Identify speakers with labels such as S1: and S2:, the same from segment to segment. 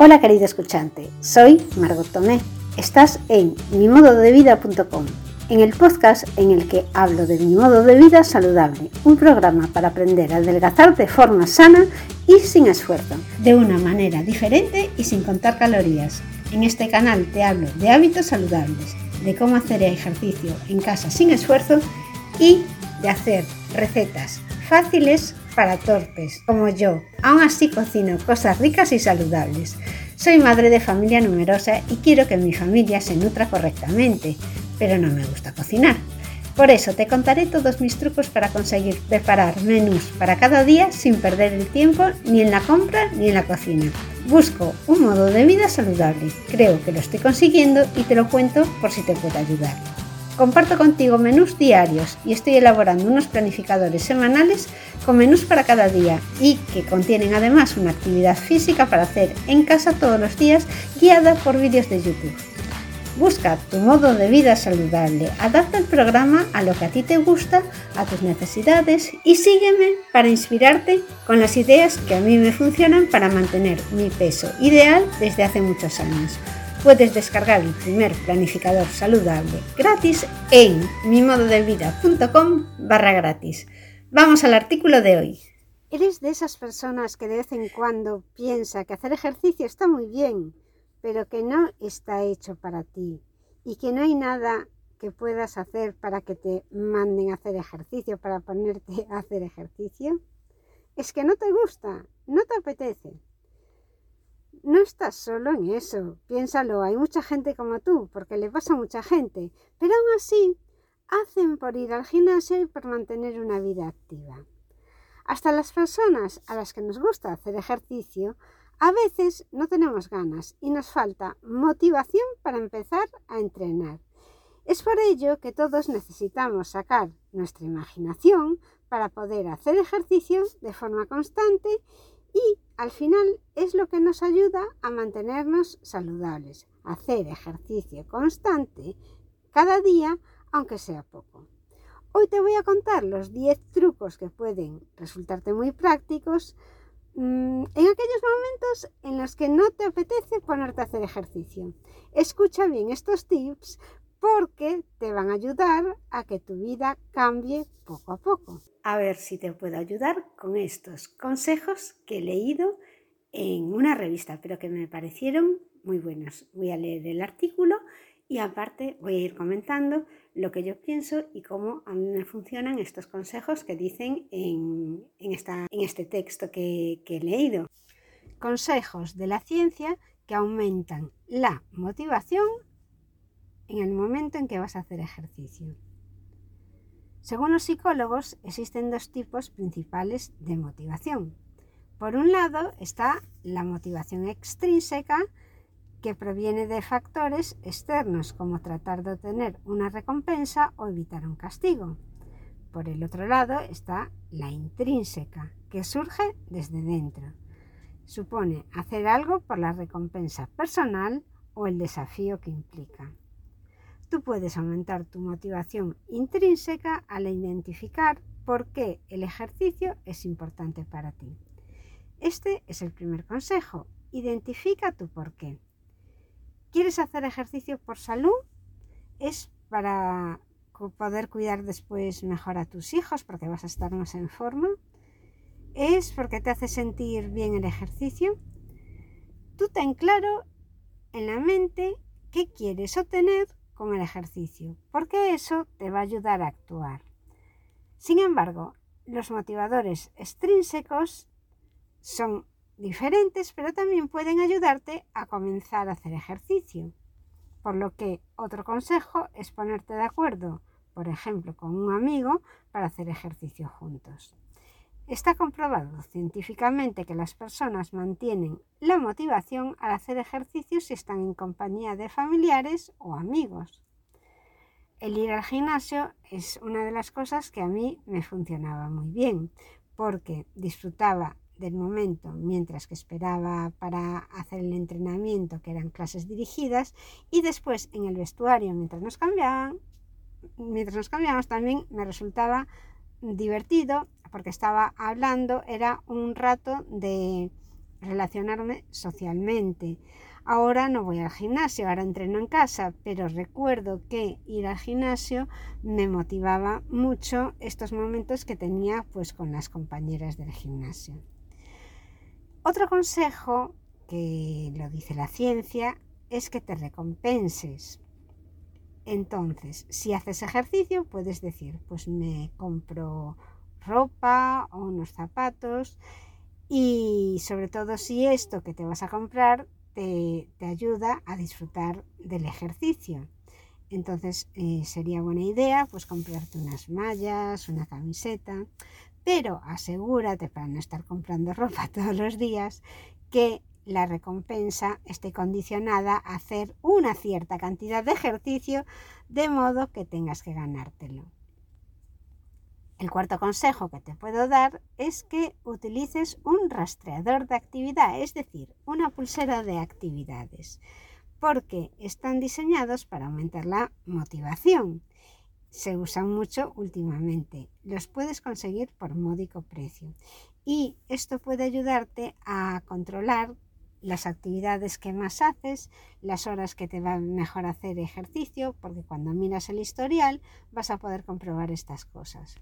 S1: Hola querido escuchante, soy Margot Tomé. Estás en mimododevida.com, en el podcast en el que hablo de mi modo de vida saludable, un programa para aprender a adelgazar de forma sana y sin esfuerzo, de una manera diferente y sin contar calorías. En este canal te hablo de hábitos saludables, de cómo hacer ejercicio en casa sin esfuerzo y de hacer recetas fáciles para torpes, como yo. Aún así cocino cosas ricas y saludables. Soy madre de familia numerosa y quiero que mi familia se nutra correctamente, pero no me gusta cocinar. Por eso te contaré todos mis trucos para conseguir preparar menús para cada día sin perder el tiempo ni en la compra ni en la cocina. Busco un modo de vida saludable. Creo que lo estoy consiguiendo y te lo cuento por si te puede ayudar. Comparto contigo menús diarios y estoy elaborando unos planificadores semanales con menús para cada día y que contienen además una actividad física para hacer en casa todos los días guiada por vídeos de YouTube. Busca tu modo de vida saludable, adapta el programa a lo que a ti te gusta, a tus necesidades y sígueme para inspirarte con las ideas que a mí me funcionan para mantener mi peso ideal desde hace muchos años. Puedes descargar el primer planificador saludable gratis en mimododevida.com barra gratis. Vamos al artículo de hoy. ¿Eres de esas personas que de vez en cuando piensa que hacer ejercicio está muy bien, pero que no está hecho para ti y que no hay nada que puedas hacer para que te manden a hacer ejercicio, para ponerte a hacer ejercicio? Es que no te gusta, no te apetece. No estás solo en eso, piénsalo, hay mucha gente como tú, porque le pasa a mucha gente, pero aún así hacen por ir al gimnasio y por mantener una vida activa. Hasta las personas a las que nos gusta hacer ejercicio, a veces no tenemos ganas y nos falta motivación para empezar a entrenar. Es por ello que todos necesitamos sacar nuestra imaginación para poder hacer ejercicio de forma constante y al final es lo que nos ayuda a mantenernos saludables, hacer ejercicio constante cada día, aunque sea poco. Hoy te voy a contar los 10 trucos que pueden resultarte muy prácticos mm, en aquellos momentos en los que no te apetece ponerte a hacer ejercicio. Escucha bien estos tips porque te van a ayudar a que tu vida cambie poco a poco. A ver si te puedo ayudar con estos consejos que he leído en una revista, pero que me parecieron muy buenos. Voy a leer el artículo y aparte voy a ir comentando lo que yo pienso y cómo a mí me funcionan estos consejos que dicen en, este texto que he leído. Consejos de la ciencia que aumentan la motivación en el momento en que vas a hacer ejercicio. Según los psicólogos, existen dos tipos principales de motivación. Por un lado está la motivación extrínseca, que proviene de factores externos como tratar de obtener una recompensa o evitar un castigo. Por el otro lado está la intrínseca, que surge desde dentro. Supone hacer algo por la recompensa personal o el desafío que implica. Tú puedes aumentar tu motivación intrínseca al identificar por qué el ejercicio es importante para ti. Este es el primer consejo. Identifica tu por qué. ¿Quieres hacer ejercicio por salud? ¿Es para poder cuidar después mejor a tus hijos porque vas a estar más en forma? ¿Es porque te hace sentir bien el ejercicio? Tú ten claro en la mente qué quieres obtener con el ejercicio, porque eso te va a ayudar a actuar. Sin embargo, los motivadores extrínsecos son diferentes, pero también pueden ayudarte a comenzar a hacer ejercicio. Por lo que otro consejo es ponerte de acuerdo, por ejemplo, con un amigo para hacer ejercicio juntos. Está comprobado científicamente que las personas mantienen la motivación al hacer ejercicio si están en compañía de familiares o amigos. El ir al gimnasio es una de las cosas que a mí me funcionaba muy bien, porque disfrutaba del momento mientras que esperaba para hacer el entrenamiento, que eran clases dirigidas, y después en el vestuario, mientras nos cambiaban, mientras nos cambiábamos, también me resultaba divertido porque estaba hablando, era un rato de relacionarme socialmente. Ahora no voy al gimnasio, ahora entreno en casa, pero recuerdo que ir al gimnasio me motivaba mucho estos momentos que tenía pues con las compañeras del gimnasio. Otro consejo que lo dice la ciencia es que te recompenses. Entonces, si haces ejercicio, puedes decir, pues me compro ropa o unos zapatos y sobre todo si esto que te vas a comprar te, ayuda a disfrutar del ejercicio. Entonces eh, sería buena idea pues comprarte unas mallas, una camiseta, pero asegúrate para no estar comprando ropa todos los días que la recompensa esté condicionada a hacer una cierta cantidad de ejercicio de modo que tengas que ganártelo. El cuarto consejo que te puedo dar es que utilices un rastreador de actividad, es decir, una pulsera de actividades, porque están diseñados para aumentar la motivación. Se usan mucho últimamente. Los puedes conseguir por módico precio. Y esto puede ayudarte a controlar las actividades que más haces, las horas que te va mejor hacer ejercicio, porque cuando miras el historial vas a poder comprobar estas cosas.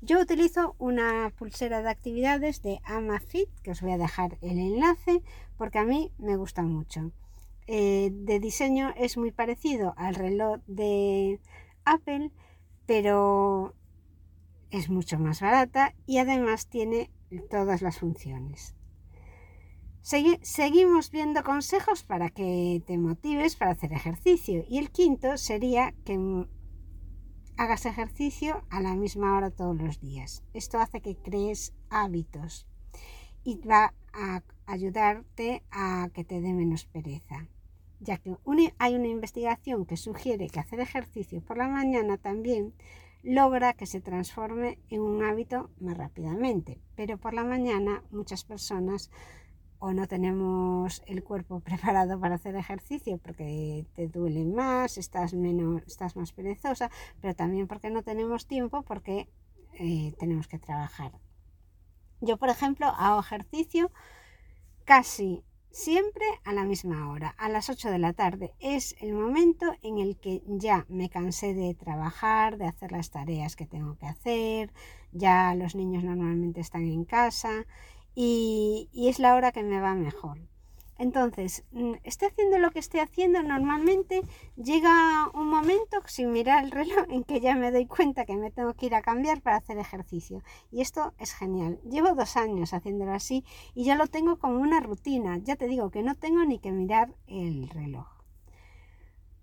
S1: Yo utilizo una pulsera de actividades de Amafit, que os voy a dejar el enlace, porque a mí me gusta mucho. Eh, de diseño es muy parecido al reloj de Apple, pero es mucho más barata y además tiene todas las funciones seguimos viendo consejos para que te motives para hacer ejercicio. Y el quinto sería que hagas ejercicio a la misma hora todos los días. Esto hace que crees hábitos y va a ayudarte a que te dé menos pereza. Ya que hay una investigación que sugiere que hacer ejercicio por la mañana también logra que se transforme en un hábito más rápidamente. Pero por la mañana muchas personas o no tenemos el cuerpo preparado para hacer ejercicio porque te duele más, estás menos, estás más perezosa, pero también porque no tenemos tiempo porque eh, tenemos que trabajar. Yo, por ejemplo, hago ejercicio casi siempre a la misma hora, a las 8 de la tarde. Es el momento en el que ya me cansé de trabajar, de hacer las tareas que tengo que hacer, ya los niños normalmente están en casa y, es la hora que me va mejor. Entonces, mm, esté haciendo lo que esté haciendo, normalmente llega un momento, sin mirar el reloj, en que ya me doy cuenta que me tengo que ir a cambiar para hacer ejercicio. Y esto es genial. Llevo dos años haciéndolo así y ya lo tengo como una rutina. Ya te digo que no tengo ni que mirar el reloj.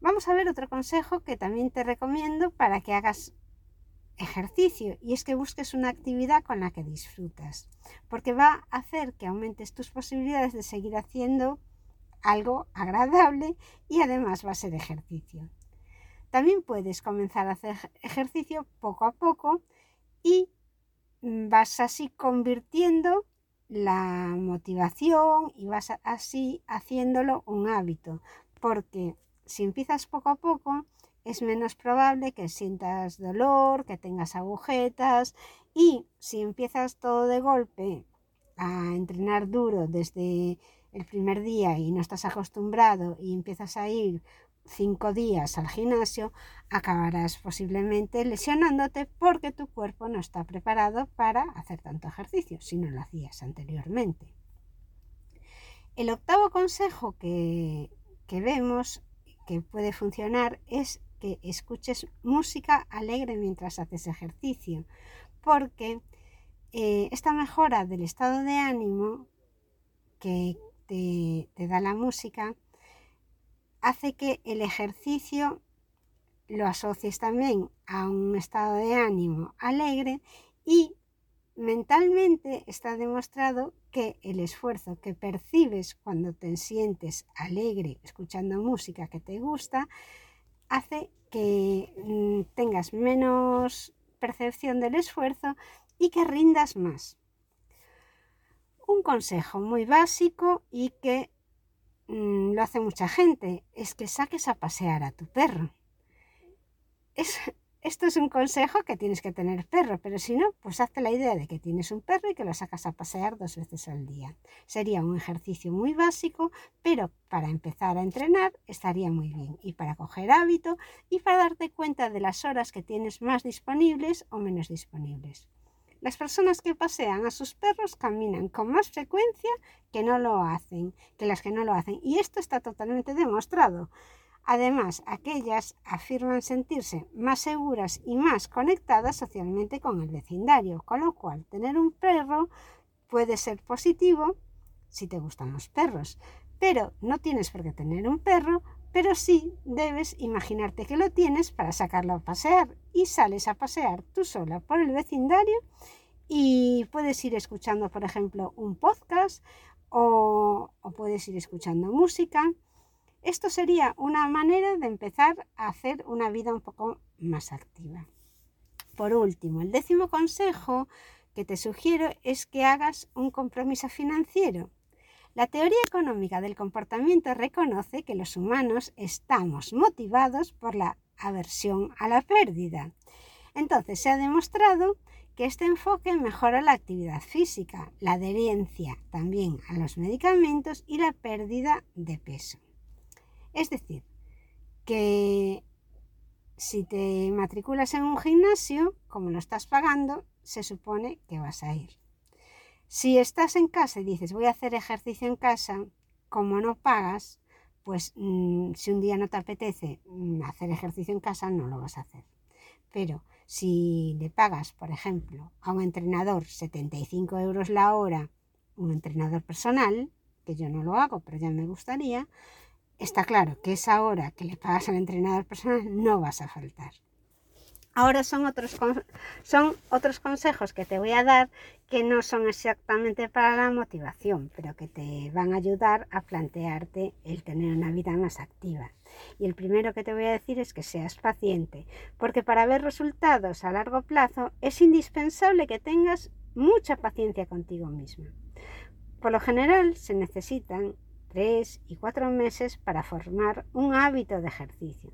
S1: Vamos a ver otro consejo que también te recomiendo para que hagas ejercicio y es que busques una actividad con la que disfrutas, porque va a hacer que aumentes tus posibilidades de seguir haciendo algo agradable y además va a ser ejercicio. También puedes comenzar a hacer ejercicio poco a poco y vas así convirtiendo la motivación y vas así haciéndolo un hábito, porque si empiezas poco a poco, es menos probable que sientas dolor, que tengas agujetas y si empiezas todo de golpe a entrenar duro desde el primer día y no estás acostumbrado y empiezas a ir cinco días al gimnasio, acabarás posiblemente lesionándote porque tu cuerpo no está preparado para hacer tanto ejercicio si no lo hacías anteriormente. El octavo consejo que, que vemos que puede funcionar es escuches música alegre mientras haces ejercicio, porque eh, esta mejora del estado de ánimo que te, te da la música hace que el ejercicio lo asocies también a un estado de ánimo alegre y mentalmente está demostrado que el esfuerzo que percibes cuando te sientes alegre escuchando música que te gusta hace que mm, tengas menos percepción del esfuerzo y que rindas más. Un consejo muy básico y que mm, lo hace mucha gente es que saques a pasear a tu perro. Es, esto es un consejo que tienes que tener perro, pero si no, pues hazte la idea de que tienes un perro y que lo sacas a pasear dos veces al día. Sería un ejercicio muy básico, pero para empezar a entrenar estaría muy bien y para coger hábito y para darte cuenta de las horas que tienes más disponibles o menos disponibles. Las personas que pasean a sus perros caminan con más frecuencia que no lo hacen, que las que no lo hacen. Y esto está totalmente demostrado. Además, aquellas afirman sentirse más seguras y más conectadas socialmente con el vecindario, con lo cual tener un perro puede ser positivo si te gustan los perros, pero no tienes por qué tener un perro, pero sí debes imaginarte que lo tienes para sacarlo a pasear y sales a pasear tú sola por el vecindario y puedes ir escuchando, por ejemplo, un podcast o, o puedes ir escuchando música esto sería una manera de empezar a hacer una vida un poco más activa. Por último, el décimo consejo que te sugiero es que hagas un compromiso financiero. La teoría económica del comportamiento reconoce que los humanos estamos motivados por la aversión a la pérdida. Entonces se ha demostrado que este enfoque mejora la actividad física, la adherencia también a los medicamentos y la pérdida de peso. Es decir, que si te matriculas en un gimnasio, como lo estás pagando, se supone que vas a ir. Si estás en casa y dices voy a hacer ejercicio en casa, como no pagas, pues mm, si un día no te apetece mm, hacer ejercicio en casa, no lo vas a hacer. Pero si le pagas, por ejemplo, a un entrenador 75 euros la hora, un entrenador personal, que yo no lo hago, pero ya me gustaría, está claro que esa hora que le pagas al entrenador personal no vas a faltar. Ahora son otros, son otros consejos que te voy a dar que no son exactamente para la motivación, pero que te van a ayudar a plantearte el tener una vida más activa. Y el primero que te voy a decir es que seas paciente, porque para ver resultados a largo plazo es indispensable que tengas mucha paciencia contigo misma. Por lo general se necesitan tres y cuatro meses para formar un hábito de ejercicio.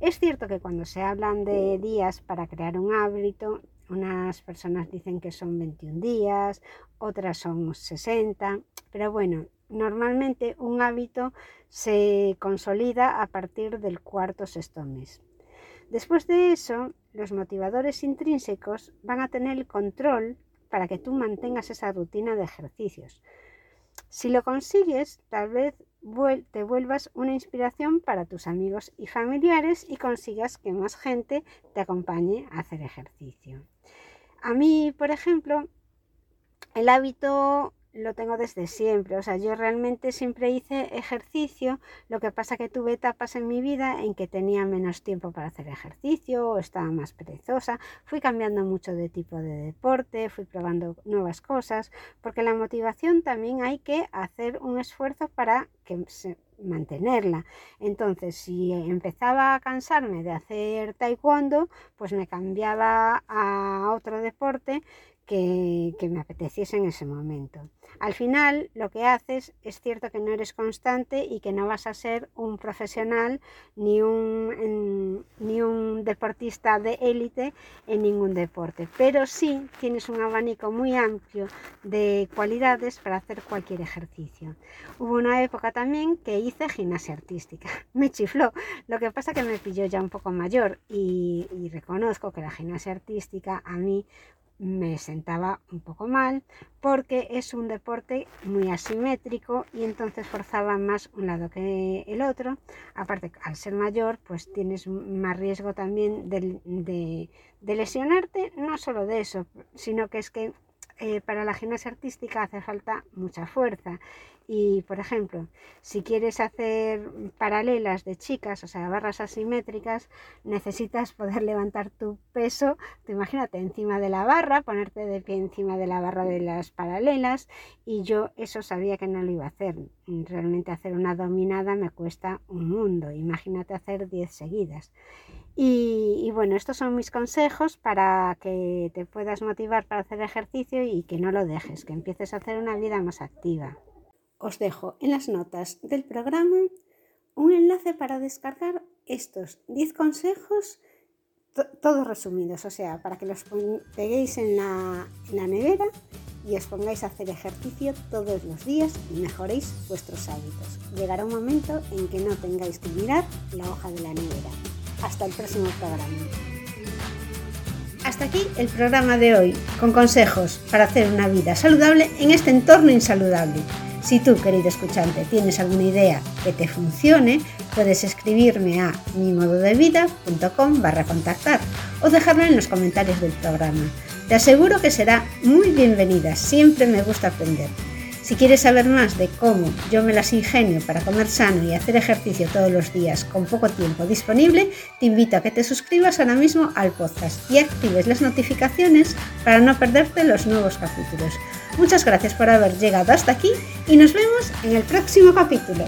S1: Es cierto que cuando se hablan de días para crear un hábito, unas personas dicen que son 21 días, otras son 60, pero bueno, normalmente un hábito se consolida a partir del cuarto sexto mes. Después de eso, los motivadores intrínsecos van a tener el control para que tú mantengas esa rutina de ejercicios. Si lo consigues, tal vez te vuelvas una inspiración para tus amigos y familiares y consigas que más gente te acompañe a hacer ejercicio. A mí, por ejemplo, el hábito lo tengo desde siempre. O sea, yo realmente siempre hice ejercicio. Lo que pasa que tuve etapas en mi vida en que tenía menos tiempo para hacer ejercicio o estaba más perezosa. Fui cambiando mucho de tipo de deporte, fui probando nuevas cosas, porque la motivación también hay que hacer un esfuerzo para que mantenerla. Entonces, si empezaba a cansarme de hacer taekwondo, pues me cambiaba a otro deporte que, me apeteciese en ese momento. Al final lo que haces es cierto que no eres constante y que no vas a ser un profesional ni un, ni un deportista de élite en ningún deporte, pero sí tienes un abanico muy amplio de cualidades para hacer cualquier ejercicio. Hubo una época también que hice gimnasia artística, me chifló, lo que pasa que me pilló ya un poco mayor y, y reconozco que la gimnasia artística a mí me sentaba un poco mal porque es un deporte muy asimétrico y entonces forzaba más un lado que el otro. Aparte, al ser mayor, pues tienes más riesgo también de, lesionarte, no solo de eso, sino que es que eh, para la gimnasia artística hace falta mucha fuerza. Y, por ejemplo, si quieres hacer paralelas de chicas, o sea, barras asimétricas, necesitas poder levantar tu peso, te imagínate, encima de la barra, ponerte de pie encima de la barra de las paralelas. Y yo eso sabía que no lo iba a hacer. Realmente hacer una dominada me cuesta un mundo. Imagínate hacer 10 seguidas. Y, bueno, estos son mis consejos para que te puedas motivar para hacer ejercicio y que no lo dejes, que empieces a hacer una vida más activa. Os dejo en las notas del programa un enlace para descargar estos 10 consejos todos resumidos, o sea, para que los peguéis en la, en la nevera y os pongáis a hacer ejercicio todos los días y mejoréis vuestros hábitos. Llegará un momento en que no tengáis que mirar la hoja de la nevera. Hasta el próximo programa. Hasta aquí el programa de hoy, con consejos para hacer una vida saludable en este entorno insaludable. Si tú, querido escuchante, tienes alguna idea que te funcione, puedes escribirme a mimododevida.com barra contactar o dejarlo en los comentarios del programa. Te aseguro que será muy bienvenida, siempre me gusta aprender. Si quieres saber más de cómo yo me las ingenio para comer sano y hacer ejercicio todos los días con poco tiempo disponible, te invito a que te suscribas ahora mismo al podcast y actives las notificaciones para no perderte los nuevos capítulos. Muchas gracias por haber llegado hasta aquí y nos vemos en el próximo capítulo.